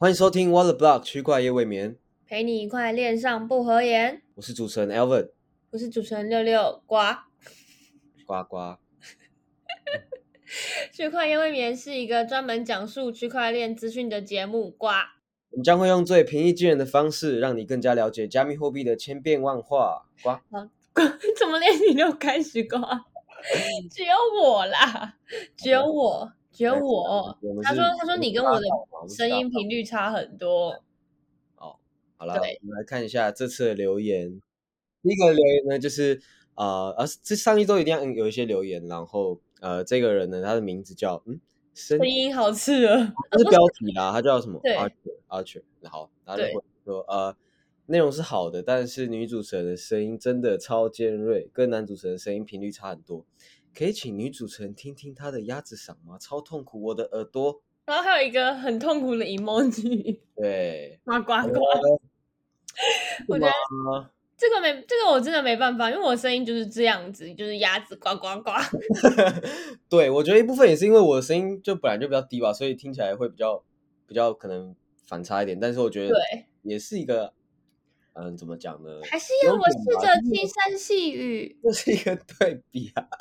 欢迎收听 Water Block 区块夜未眠，陪你一块恋上不合言。我是主持人 Elvin，我是主持人六六瓜。呱呱。区块夜未眠是一个专门讲述区块链资讯的节目。瓜，我们将会用最平易近人的方式，让你更加了解加密货币的千变万化。呱，怎么连你都开始瓜？只有我啦，只有我，只有我。他说：“他说你跟我的声音频率差很多。”哦，好了，我们来看一下这次的留言。第一个留言呢，就是呃，呃，这上一周一定要有一些留言，然后呃，这个人呢，他的名字叫嗯，声音好刺耳，他是标题啦，他叫什么？Archer，Archer，好，他就会说呃。内容是好的，但是女主持人的声音真的超尖锐，跟男主持人声音频率差很多。可以请女主持人听听她的鸭子嗓吗？超痛苦，我的耳朵。然后还有一个很痛苦的 emoji，对，呱呱呱。我觉得这个没，这个我真的没办法，因为我声音就是这样子，就是鸭子呱呱呱。对，我觉得一部分也是因为我的声音就本来就比较低吧，所以听起来会比较比较可能反差一点。但是我觉得对，也是一个。嗯，怎么讲呢？还是要我试着轻声细语，这是一个对比啊。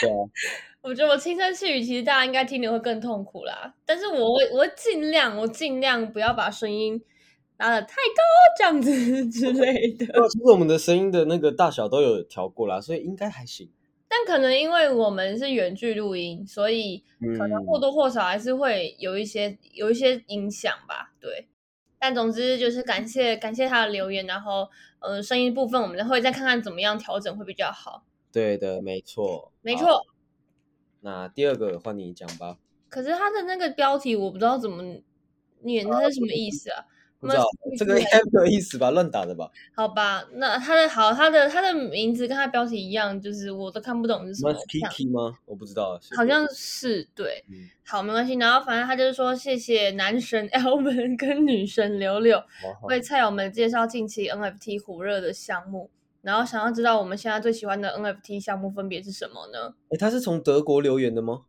对啊，我觉得我轻声细语，其实大家应该听的会更痛苦啦。但是我会，我会尽量，我尽量不要把声音拉的太高，这样子 之类的。其实我们的声音的那个大小都有调过啦，所以应该还行。但可能因为我们是远距录音，所以可能或多或少还是会有一些有一些影响吧。对。但总之就是感谢感谢他的留言，然后嗯，声音部分我们会再看看怎么样调整会比较好。对的，没错，没错。那第二个换你讲吧。可是他的那个标题我不知道怎么念，他是什么意思啊？不知道这个应该没有意思吧？乱打的吧？好吧，那他的好，他的他的名字跟他标题一样，就是我都看不懂是什么。Kiki 吗？我不知道，好像是对。好，没关系。然后反正他就是说，谢谢男神 Elvin 跟女神柳柳为菜友们介绍近期 NFT 火热的项目。然后想要知道我们现在最喜欢的 NFT 项目分别是什么呢？哎，他是从德国留言的吗？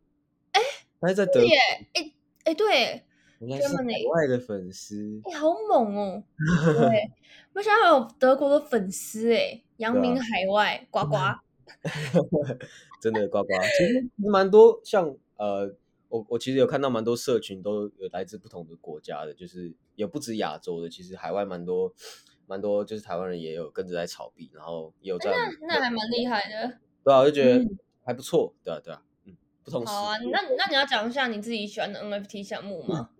哎，他在德国。哎哎，对。原来是海外的粉丝，哎，好猛哦！对，没想到有德国的粉丝，哎，扬名海外，呱呱，真的呱呱。其实 蛮多，像呃，我我其实有看到蛮多社群都有来自不同的国家的，就是也不止亚洲的，其实海外蛮多蛮多，就是台湾人也有跟着在炒币，然后也有在，那那还蛮厉害的。对啊，我就觉得还不错，对啊对啊，嗯，不同。好啊，那那你要讲一下你自己喜欢的 NFT 项目吗？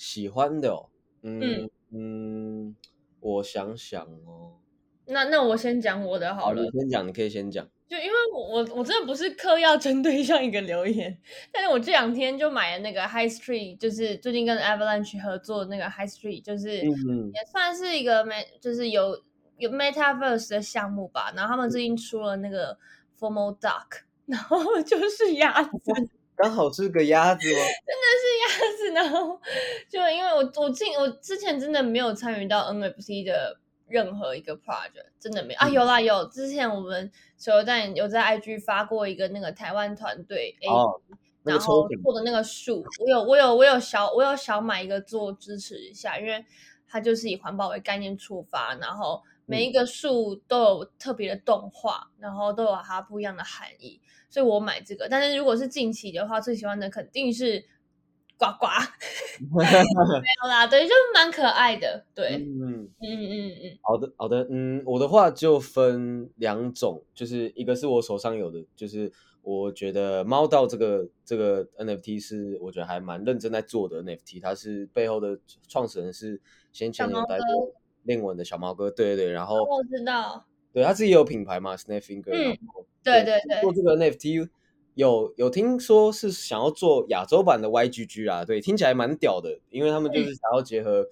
喜欢的哦，嗯嗯，我想想哦，那那我先讲我的好了。你先讲，你可以先讲。就因为我我我真的不是刻意要针对上一个留言，但是我这两天就买了那个 High Street，就是最近跟 Avalanche 合作那个 High Street，就是也算是一个 Met，就是有有 Metaverse 的项目吧。然后他们最近出了那个 Formal Duck，然后就是鸭子。刚好是个鸭子吗？真的是鸭子，然后就因为我我进我之前真的没有参与到 NFT 的任何一个 project，真的没啊有啦有，之前我们手游站有在 IG 发过一个那个台湾团队 A，然后做的那个树，我有我有我有小我有小买一个做支持一下，因为它就是以环保为概念出发，然后每一个树都有特别的动画，然后都有它不一样的含义。所以我买这个，但是如果是近期的话，最喜欢的肯定是呱呱，没有啦，对，就蛮可爱的，对，嗯嗯。嗯嗯，好的好的，嗯，我的话就分两种，就是一个是我手上有的，就是我觉得猫道这个这个 NFT 是我觉得还蛮认真在做的 NFT，它是背后的创始人是先前有带过练文的小猫哥，对对对，然后我知道，对他自己有品牌嘛，Snapfinger，然后。对对对，做这个 NFT 有有听说是想要做亚洲版的 YGG 啊，对，听起来蛮屌的，因为他们就是想要结合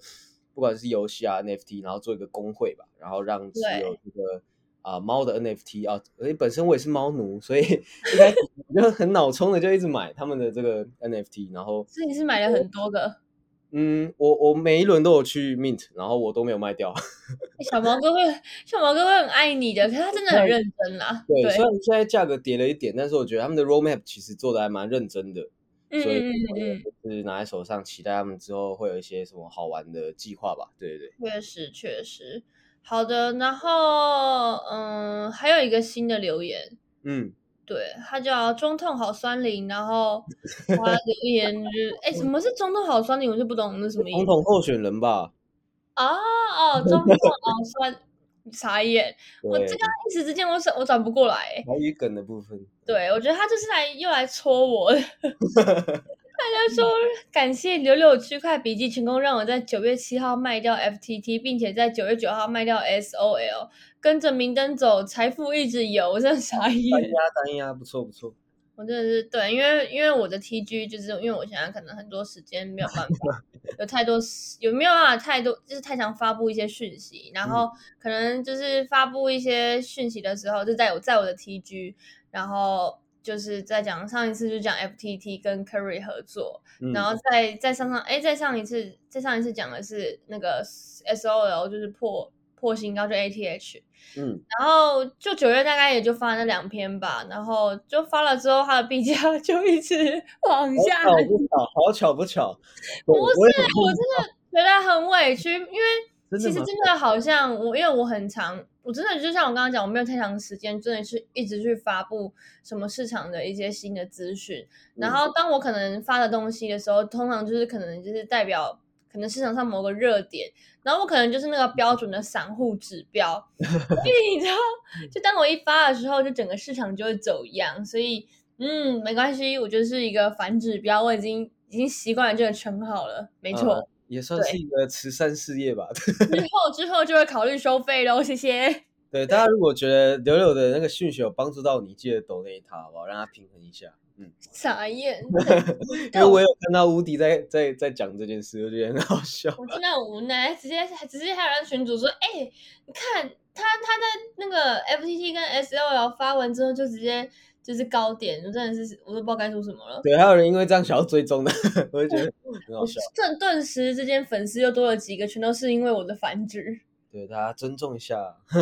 不管是游戏啊 NFT，然后做一个工会吧，然后让持有这个啊猫的 NFT 啊，而且本身我也是猫奴，所以 应该就很脑充的就一直买他们的这个 NFT，然后所以你是买了很多个。嗯，我我每一轮都有去 mint，然后我都没有卖掉。小毛哥会，小毛哥会很爱你的，可是他真的很认真啦。对，虽然现在价格跌了一点，但是我觉得他们的 roadmap 其实做的还蛮认真的。嗯所以就是拿在手上，期待他们之后会有一些什么好玩的计划吧。对对对，确实确实。好的，然后嗯，还有一个新的留言，嗯，对，他叫中痛好酸灵，然后他留言就是，哎，什么是中痛好酸灵？我就不懂那什么意思总统候选人吧？哦哦，中痛好酸，傻眼，我对这个一时之间我转我转不过来，哎台语梗的部分。对我觉得他就是来又来戳我 的。大家说 感谢柳柳区块笔记成功让我在九月七号卖掉 FTT，并且在九月九号卖掉 SOL，跟着明灯走，财富一直有，我真的傻单眼。压单压不错不错。我真的是对，因为因为我的 TG 就是因为我现在可能很多时间没有办法，有太多时有没有办法太多，就是太常发布一些讯息，然后可能就是发布一些讯息的时候，就在我在我的 TG，然后就是在讲上一次就讲 FTT 跟 Curry 合作，嗯然后再再上上哎再上一次再上一次讲的是那个 SOL 就是破破新高就 ATH，嗯，然后就九月大概也就发了那两篇吧，然后就发了之后，它的币价 就一直往好下。巧不巧，好巧不巧。不是，我真的觉得很委屈，因为其实真的好像我，因为我很长，我真的就像我刚刚讲，我没有太长时间，真的是一直去发布什么市场的一些新的资讯。然后当我可能发的东西的时候，通常就是可能就是代表可能市场上某个热点，然后我可能就是那个标准的散户指标，所以你知道，就当我一发的时候，就整个市场就会走样。所以嗯，没关系，我就是一个反指标，我已经已经习惯了这个称号了，没错。呃也算是一个慈善事业吧。之后之后就会考虑收费喽，谢谢。对，大家如果觉得柳柳的那个讯息有帮助到你，记得抖那一他好不好？让他平衡一下。嗯，傻眼，因为我有看到乌迪在在在讲这件事，我觉得很好笑。我真的很无奈，直接还直接还有人群主说，哎、你看他他在那个 FTT 跟 SLL 发文之后就直接就是高点，我真的是我都不知道该说什么了。对，还有人因为这样想要追踪的，我就觉得很好笑。顿顿时之间粉丝又多了几个，全都是因为我的繁殖。对，大家尊重一下。傻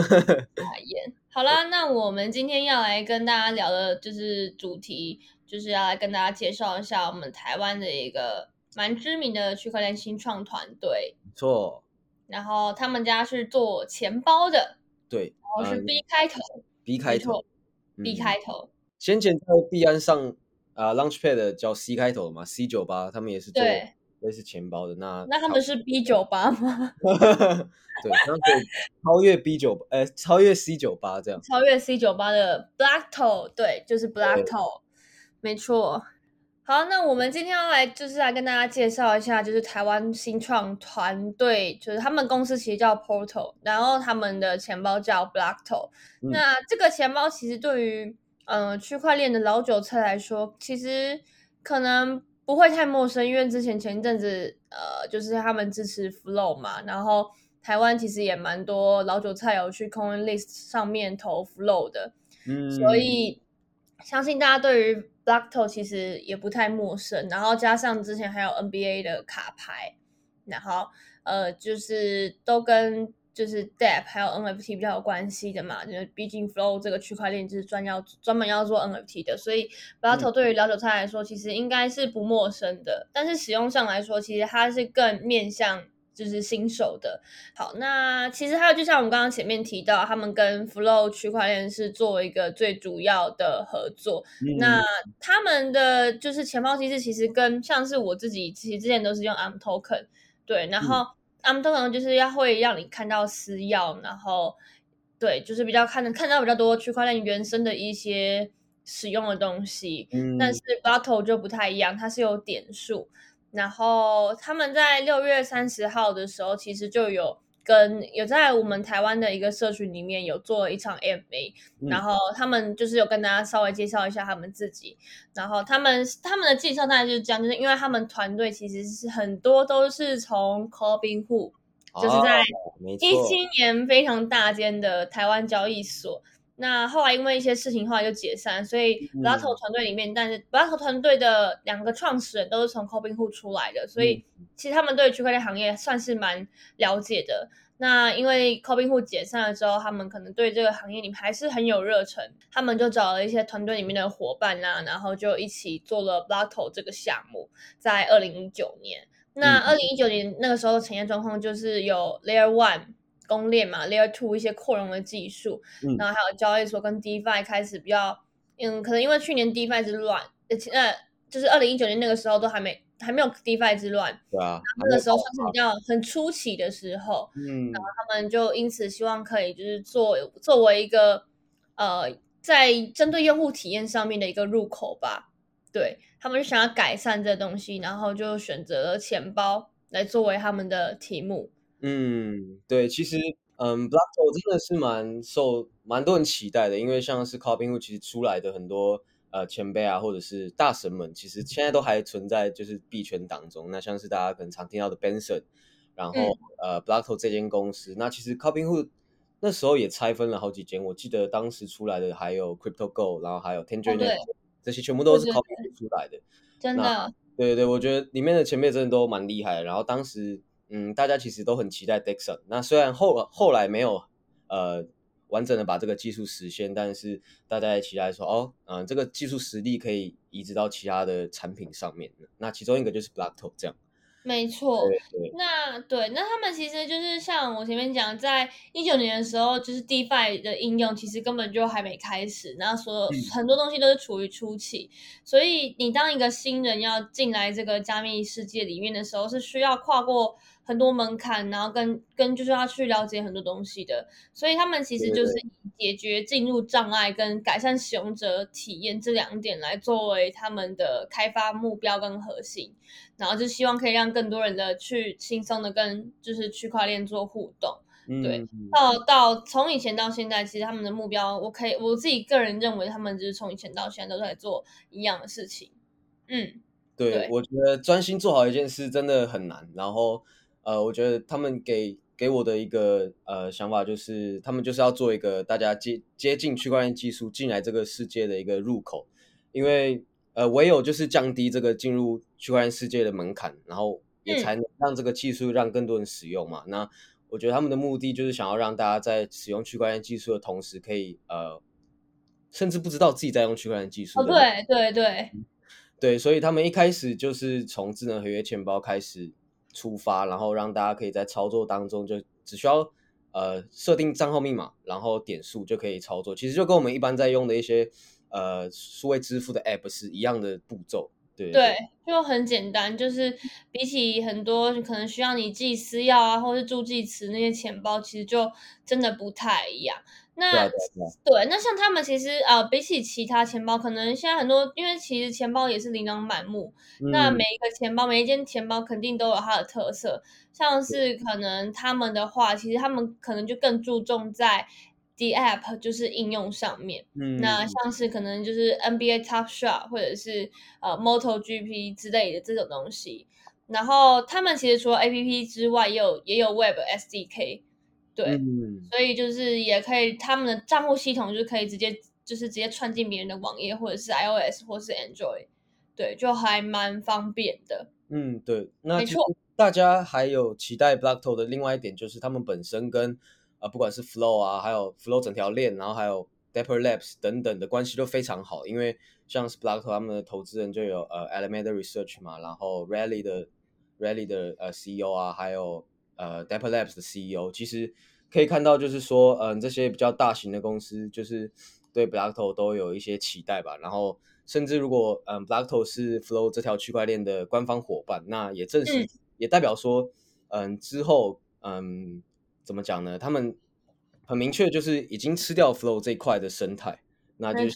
眼。好啦，那我们今天要来跟大家聊的就是主题，就是要来跟大家介绍一下我们台湾的一个蛮知名的区块链新创团队。没错，然后他们家是做钱包的，对，然后是嗯 B 开头、B 开头，B 嗯开头，先前在币安上啊、Launchpad 叫 C 开头的嘛，C 九八，他们也是做对，类似钱包的。那那他们是 B 九八吗？对，他们可以超越 B 九，呃，超越 C 九八这样。超越 C 九八的 Black Toe，对，就是 Black Toe，没错。好，那我们今天要来就是来跟大家介绍一下，就是台湾新创团队，就是他们公司其实叫 Portal，然后他们的钱包叫 Black Toe。嗯那这个钱包其实对于呃区块链的老韭菜来说，其实可能不会太陌生，因为之前前一阵子呃就是他们支持 Flow 嘛，然后台湾其实也蛮多老韭菜有去 CoinList 上面投 Flow 的，嗯，所以相信大家对于 Blackto 其实也不太陌生，然后加上之前还有 NBA 的卡牌，然后呃就是都跟就是 DApp 还有 NFT 比较有关系的嘛，就是毕竟 Flow 这个区块链就是专要专门要做 NFT 的，所以 Blackto 对于老韭菜来说其实应该是不陌生的，但是使用上来说，其实它是更面向。就是新手的，好，那其实还有，就像我们刚刚前面提到，他们跟 Flow 区块链是做一个最主要的合作。嗯那他们的就是钱包机制，其实跟像是我自己，其实之前都是用 Am Token，对，然后 Am Token 就是要会让你看到私钥，然后对，就是比较看看到比较多区块链原生的一些使用的东西。嗯，但是 Bottle 就不太一样，它是有点数。然后他们在六月三十号的时候，其实就有跟有在我们台湾的一个社群里面有做一场 MA，、嗯然后他们就是有跟大家稍微介绍一下他们自己，然后他们他们的介绍大概就是这样，就是因为他们团队其实是很多都是从 Robinhood，就是在哦没错一七年非常大间的台湾交易所。那后来因为一些事情，后来就解散，所以嗯 Blato 团队里面，但是 Blato 团队的两个创始人都是从 Robinhood 出来的，所以嗯其实他们对区块链行业算是蛮了解的。那因为 Cobinhood 解散了之后，他们可能对这个行业里面还是很有热忱，他们就找了一些团队里面的伙伴啦，然后就一起做了 Blockto 这个项目，在二零一九年。那二零一九年那个时候的产业状况就是有 Layer One 公链嘛，Layer Two 一些扩容的技术，然后还有交易所跟 DeFi 开始比较，嗯，可能因为去年 DeFi 之乱，呃，就是二零一九年那个时候都还没。还没有 DeFi 之乱，对啊，那个时候算是比较很初期的时候，嗯，然后他们就因此希望可以就是做作为一个呃，在针对用户体验上面的一个入口吧，对他们就想要改善这东西，然后就选择了钱包来作为他们的题目。嗯，对，其实嗯，Blackto 真的是蛮受蛮多人期待的，因为像是 Cobinhood 其实出来的很多。呃，前辈啊，或者是大神们，其实现在都还存在，就是币圈当中。那像是大家可能常听到的 Benson，然后呃 Blackto 这间公司，那其实 Cobinhood 那时候也拆分了好几间。我记得当时出来的还有 CryptoGo，然后还有 Tangerine，这些全部都是 Cobinhood 出来的。真的？对对对，我觉得里面的前辈真的都蛮厉害。然后当时，嗯，大家其实都很期待 Dexon。那虽然后后来没有，呃。完整的把这个技术实现，但是大家也期待说，哦，嗯，这个技术实力可以移植到其他的产品上面。那其中一个就是 Blackto 这样。没错，那对，那他们其实就是像我前面讲，在一九年的时候，就是 DeFi 的应用其实根本就还没开始，然后所有很多东西都是处于初期，所以你当一个新人要进来这个加密世界里面的时候，是需要跨过。很多门槛，然后跟跟就是要去了解很多东西的，所以他们其实就是以解决进入障碍跟改善使用者体验这两点来作为他们的开发目标跟核心，然后就希望可以让更多人的去轻松的跟就是区块链做互动。对，到到从以前到现在，其实他们的目标，我可以我自己个人认为，他们就是从以前到现在都在做一样的事情。嗯，对，我觉得专心做好一件事真的很难，然后。呃，我觉得他们给给我的一个呃想法就是，他们就是要做一个大家接接近区块链技术进来这个世界的一个入口，因为呃唯有就是降低这个进入区块链世界的门槛，然后也才能让这个技术让更多人使用嘛。那我觉得他们的目的就是想要让大家在使用区块链技术的同时，可以呃甚至不知道自己在用区块链技术。对对对对，所以他们一开始就是从智能合约钱包开始。出发，然后让大家可以在操作当中就只需要呃设定账号密码，然后点数就可以操作。其实就跟我们一般在用的一些呃数位支付的 App 是一样的步骤。对对，就很简单，就是比起很多可能需要你记私钥啊，或是助记词那些钱包，其实就真的不太一样。那对，那像他们其实呃，比起其他钱包，可能现在很多，因为其实钱包也是琳琅满目。那每一个钱包，每一间钱包肯定都有它的特色。像是可能他们的话，其实他们可能就更注重在 the app 就是应用上面。嗯，那像是可能就是 NBA Top Shot 或者是呃 Moto GP 之类的这种东西。然后他们其实除了 APP 之外，也有也有 Web SDK。对，所以就是也可以，他们的账户系统就可以直接就是直接串进别人的网页，或者是 iOS 或是 Android，对，就还蛮方便的。嗯，对，那没错。大家还有期待 Blockto 的另外一点就是他们本身跟呃不管是 Flow 啊，还有 Flow 整条链，然后还有 Dapper Labs 等等的关系都非常好，因为像是 Blockto 他们的投资人就有呃 Elementor Research 嘛，然后 Rally 的 Rally 的呃 CEO 啊，还有。呃，Dapper Labs 的 CEO 其实可以看到，就是说，嗯，这些比较大型的公司，就是对 Blockto 都有一些期待吧。然后，甚至如果嗯，Blockto 是 Flow 这条区块链的官方伙伴，那也正是也代表说，嗯，之后嗯，怎么讲呢？他们很明确就是已经吃掉 Flow 这一块的生态。那就是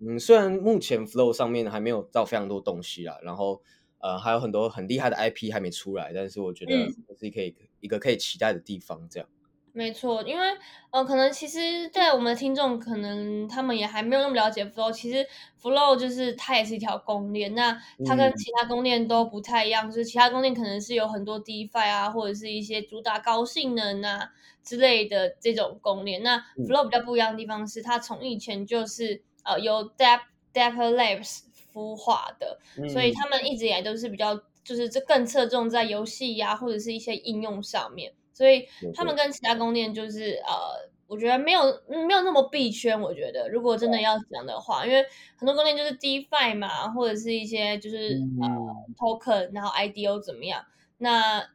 嗯，虽然目前 Flow 上面还没有到非常多东西啊，然后。呃，还有很多很厉害的 IP 还没出来，但是我觉得是可以一个可以期待的地方。这样，没错，因为呃，可能其实在我们的听众，可能他们也还没有那么了解 Flow。其实 Flow 就是它也是一条公链，那它跟其他公链都不太一样，就是其他公链可能是有很多 DeFi 啊，或者是一些主打高性能啊之类的这种公链。那 Flow 比较不一样的地方是，它从以前就是呃有 Dap Dapper Labs。孵化的，所以他们一直以来都是比较，就是这更侧重在游戏呀或者是一些应用上面。所以他们跟其他公链就是呃，我觉得没有没有那么币圈。我觉得如果真的要讲的话，因为很多公链就是 DeFi 嘛，或者是一些就是、呃嗯 token，然后 IDO 怎么样？那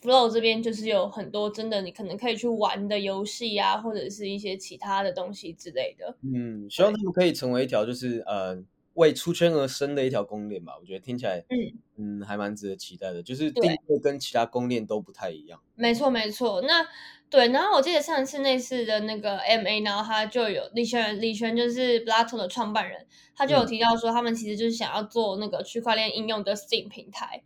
Flow 这边就是有很多真的你可能可以去玩的游戏啊，或者是一些其他的东西之类的。嗯，希望他们可以成为一条就是呃为出圈而生的一条公链吧。我觉得听起来嗯嗯还蛮值得期待的，就是对定位跟其他公链都不太一样。没错，没错。那对，然后我记得上一次那次的那个 MA，然后他就有李轩，李轩就是 Blato 的创办人，他就有嗯提到说，他们其实就是想要做那个区块链应用的 Steam 平台。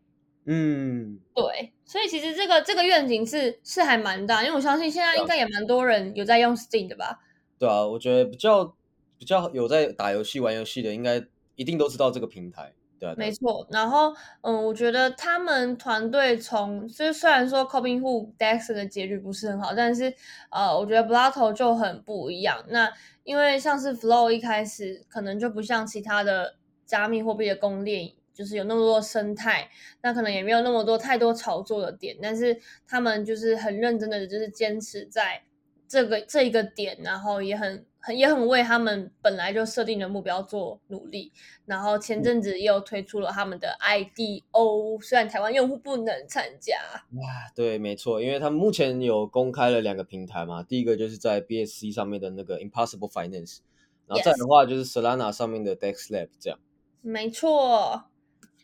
嗯，对，所以其实这个这个愿景是是还蛮大，因为我相信现在应该也蛮多人有在用 Steam 的吧？对啊，我觉得比较比较有在打游戏玩游戏的，应该一定都知道这个平台。对啊，对啊没错，然后嗯，我觉得他们团队从就是虽然说 Coping Hook Dex 的结局不是很好，但是呃，我觉得 Blato 就很不一样。那因为像是 Flow 一开始可能就不像其他的加密货币的公链，就是有那么多生态，那可能也没有那么多太多炒作的点，但是他们就是很认真的，就是坚持在这个这一个点，然后也很很也很为他们本来就设定的目标做努力。然后前阵子又推出了他们的 IDO，虽然台湾用户不能参加。哇，对，没错，因为他们目前有公开了两个平台嘛，第一个就是在 BSC 上面的那个 Impossible Finance，然后再来的话就是 Solana 上面的 Dex Lab 这样。没错，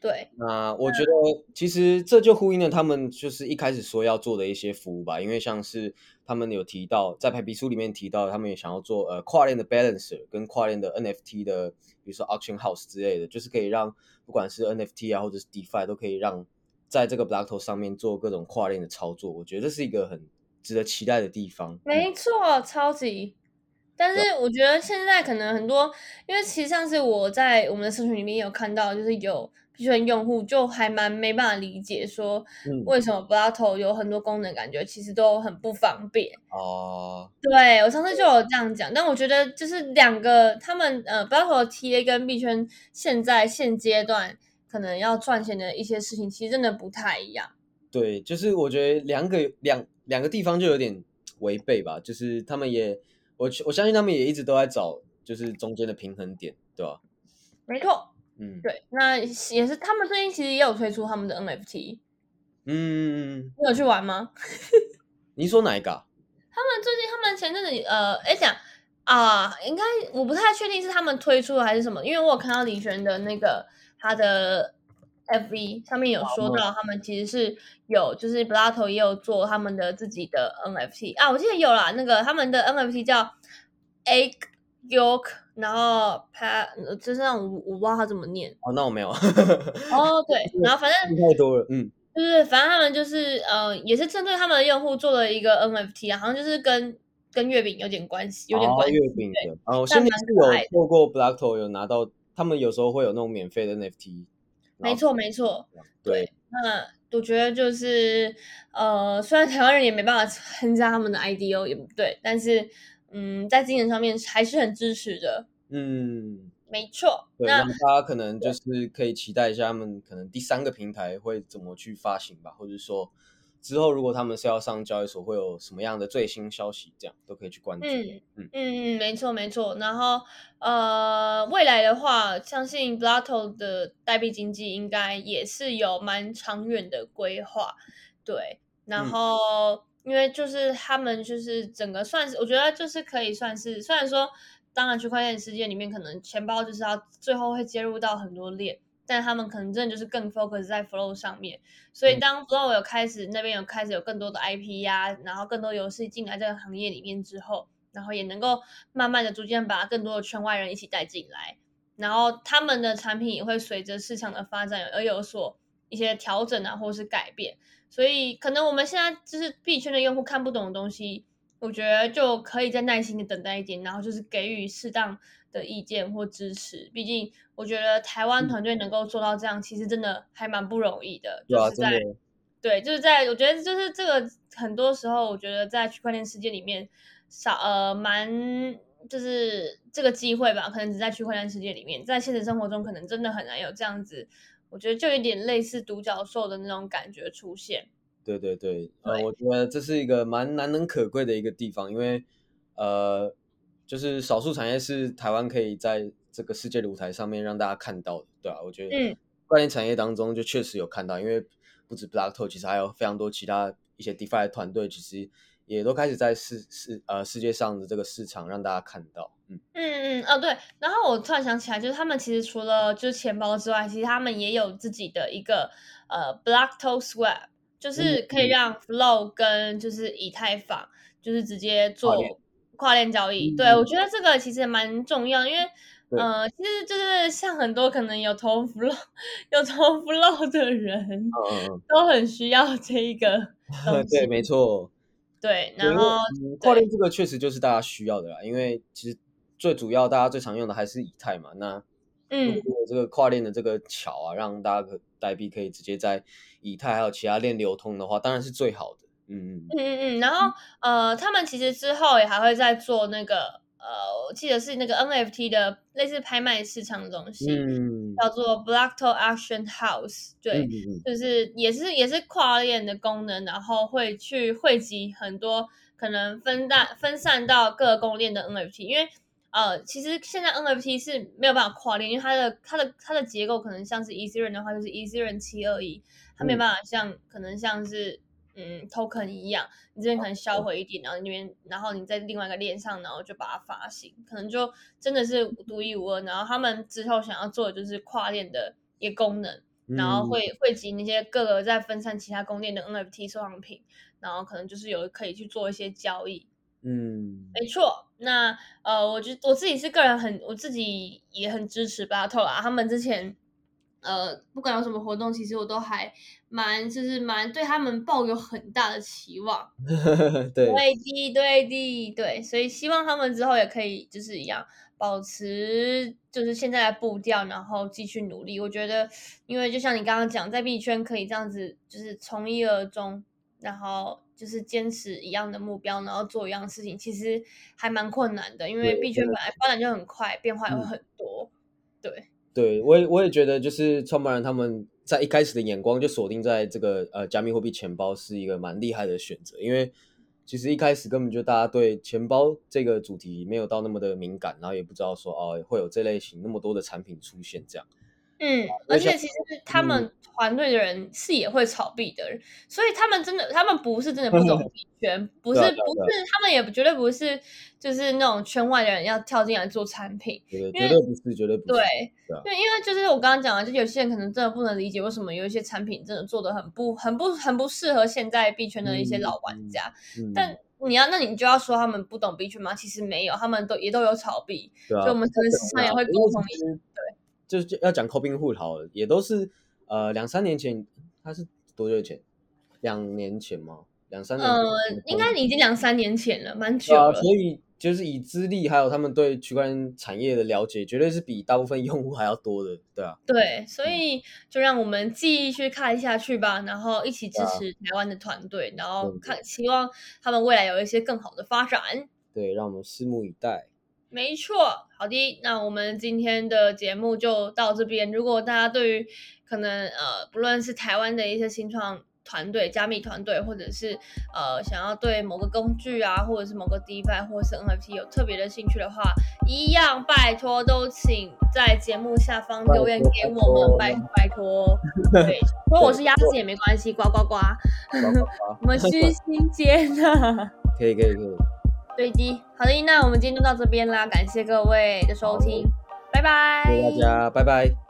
对，那我觉得其实这就呼应了他们就是一开始说要做的一些服务吧，因为像是他们有提到在白皮书里面提到，他们也想要做呃跨链的 balancer 跟跨链的 NFT 的，比如说 auction house 之类的，就是可以让不管是 NFT 啊或者是 DeFi 都可以让在这个 Blockto 上面做各种跨链的操作，我觉得这是一个很值得期待的地方。嗯没错，超级。但是我觉得现在可能很多，因为其实上次我在我们的社群里面有看到，就是有币圈用户就还蛮没办法理解说嗯为什么 Blato 有很多功能，感觉其实都很不方便。哦、对我上次就有这样讲，但我觉得就是两个他们呃 b l a c k 的 TA 跟币圈现在现阶段可能要赚钱的一些事情，其实真的不太一样。对，就是我觉得两个两两个地方就有点违背吧，就是他们也我我相信他们也一直都在找就是中间的平衡点，对吧？没错，嗯。对，那也是他们最近其实也有推出他们的 NFT，嗯，你有去玩吗？你说哪一个、啊？他们最近他们前阵子呃，哎讲啊，应该我不太确定是他们推出的还是什么，因为我有看到李璇的那个他的 FV 上面有说到，他们其实是有就是 Blato 也有做他们的自己的 NFT 啊，我记得有啦，那个他们的 NFT 叫 Egg Yolk，然后 Pa 就是那种我我不知道他怎么念哦，那我没有，哦，对，然后反正太多了，嗯，就是反正他们就是呃，也是针对他们的用户做了一个 NFT 啊，好像就是跟跟月饼有点关系，有点哦关系。月饼的，然后现在是有透过 Blackto 有拿到，他们有时候会有那种免费的 NFT，没错，没错。对，那我觉得就是呃，虽然台湾人也没办法参加他们的 IDO，也不对，但是嗯，在精神上面还是很支持的。嗯，没错。对，那那大家可能就是可以期待一下他们可能第三个平台会怎么去发行吧，或者说之后如果他们是要上交易所，会有什么样的最新消息，这样都可以去关注。嗯嗯嗯嗯，没错没错。然后呃，未来的话，相信 Blato 的代币经济应该也是有蛮长远的规划。对，然嗯后、因为就是他们就是整个算是，我觉得就是可以算是，虽然说当然区块链世界里面可能钱包就是要最后会接入到很多链。但他们可能真的就是更 focus 在 flow 上面，所以嗯当 flow 有开始那边有开始有更多的 IP 呀、然后更多游戏进来这个行业里面之后，然后也能够慢慢的逐渐把更多的圈外人一起带进来，然后他们的产品也会随着市场的发展而有所一些调整啊，或是改变。所以可能我们现在就是币圈的用户看不懂的东西，我觉得就可以再耐心的等待一点，然后就是给予适当的意见或支持。毕竟我觉得台湾团队能够做到这样，其实真的还蛮不容易的，就是在对，就是在我觉得就是这个很多时候，我觉得在区块链世界里面少呃蛮就是这个机会吧，可能只在区块链世界里面，在现实生活中可能真的很难有这样子，我觉得就有点类似独角兽的那种感觉出现。对对对，呃，我觉得这是一个蛮难能可贵的一个地方，因为呃，就是少数产业是台湾可以在这个世界的舞台上面让大家看到的，对啊，我觉得嗯关联产业当中就确实有看到，因为不止 Blockto，其实还有非常多其他一些 DeFi 的团队，其实也都开始在世世呃世界上的这个市场让大家看到，嗯。嗯嗯哦对，然后我突然想起来，就是他们其实除了就是钱包之外，其实他们也有自己的一个呃 Blockto Swap，就是可以嗯让 Flow 跟就是以太坊就是直接做跨链交易。嗯对我觉得这个其实蛮重要，因为呃其实就是像很多可能有投 Flow 有投 Flow 的人都很需要这一个。对，没错。对，然后嗯跨链这个确实就是大家需要的啦，因为其实最主要大家最常用的还是以太嘛。那如嗯果这个跨链的这个桥啊，让大家可代币可以直接在以太还有其他链流通的话，当然是最好的。嗯嗯嗯嗯嗯，然后呃，他们其实之后也还会再做那个呃，我记得是那个 NFT 的类似拍卖市场的东西，嗯。叫做 Blockto Auction House，对，就是也是也是跨链的功能，然后会去汇集很多可能分散分散到各个公链的 NFT，因为呃，其实现在 NFT 是没有办法跨链，因为它的它的它的结构可能像是 Ethereum 的话，就是 Ethereum 七二一，它没办法像可能像是嗯 token 一样，你这边可能销毁一点，然后那边然后你在另外一个链上，然后就把它发行，可能就真的是独一无二。然后他们之后想要做的就是跨链的一个功能。嗯，然后会汇集那些各个在分散其他供链的 NFT 收藏品，然后可能就是有可以去做一些交易。嗯没错，那呃，我觉我自己是个人很，我自己也很支持 Battle 啦。他们之前呃，不管有什么活动，其实我都还蛮就是蛮对他们抱有很大的期望。嗯，对，对的，对的，对，所以希望他们之后也可以就是一样保持就是现在的步调，然后继续努力。我觉得，因为就像你刚刚讲，在币圈可以这样子，就是从一而终，然后就是坚持一样的目标，然后做一样的事情，其实还蛮困难的，因为币圈本来发展就很快，变化也会嗯很多。对，对对我也我也觉得，就是创办人他们在一开始的眼光就锁定在这个呃加密货币钱包是一个蛮厉害的选择，因为其实一开始根本就大家对钱包这个主题没有到那么的敏感，然后也不知道说哦会有这类型那么多的产品出现这样。嗯，而且其实他们团队的人是也会炒币的人，所以他们真的，他们不是真的不懂币圈，不是啊啊不是，他们也绝对不是就是那种圈外的人要跳进来做产品，绝对绝对不是，绝对不是。对，因为因为就是我刚刚讲的，就有些人可能真的不能理解为什么有一些产品真的做的很不很不很不适合现在币圈的一些老玩家，嗯，但你要那你就要说他们不懂币圈吗？其实没有，他们都也都有炒币，所以我们可能时常也会沟通一下。对，就是要讲 Coping Hood 好了，也都是呃两三年前，他是多久以前？两年前吗？两三年前？呃，应该已经两三年前了，蛮久了。所以就是以资历还有他们对区块链产业的了解，绝对是比大部分用户还要多的，对啊，对，所以就让我们继续看下去吧，然后一起支持台湾的团队，然后看，希望他们未来有一些更好的发展。对，让我们拭目以待。没错，好的，那我们今天的节目就到这边。如果大家对于可能呃，不论是台湾的一些新创团队、加密团队，或者是呃想要对某个工具啊，或者是某个 DeFi 或者是 NFT 有特别的兴趣的话，一样拜托都请在节目下方留言给我们，拜拜托拜托。对，说我是鸭子也没关系，呱呱呱，呱呱呱 我们虚心接纳。可以可以可以，对的，好的，那我们今天就到这边啦，感谢各位的收听，拜拜，谢谢大家，拜拜。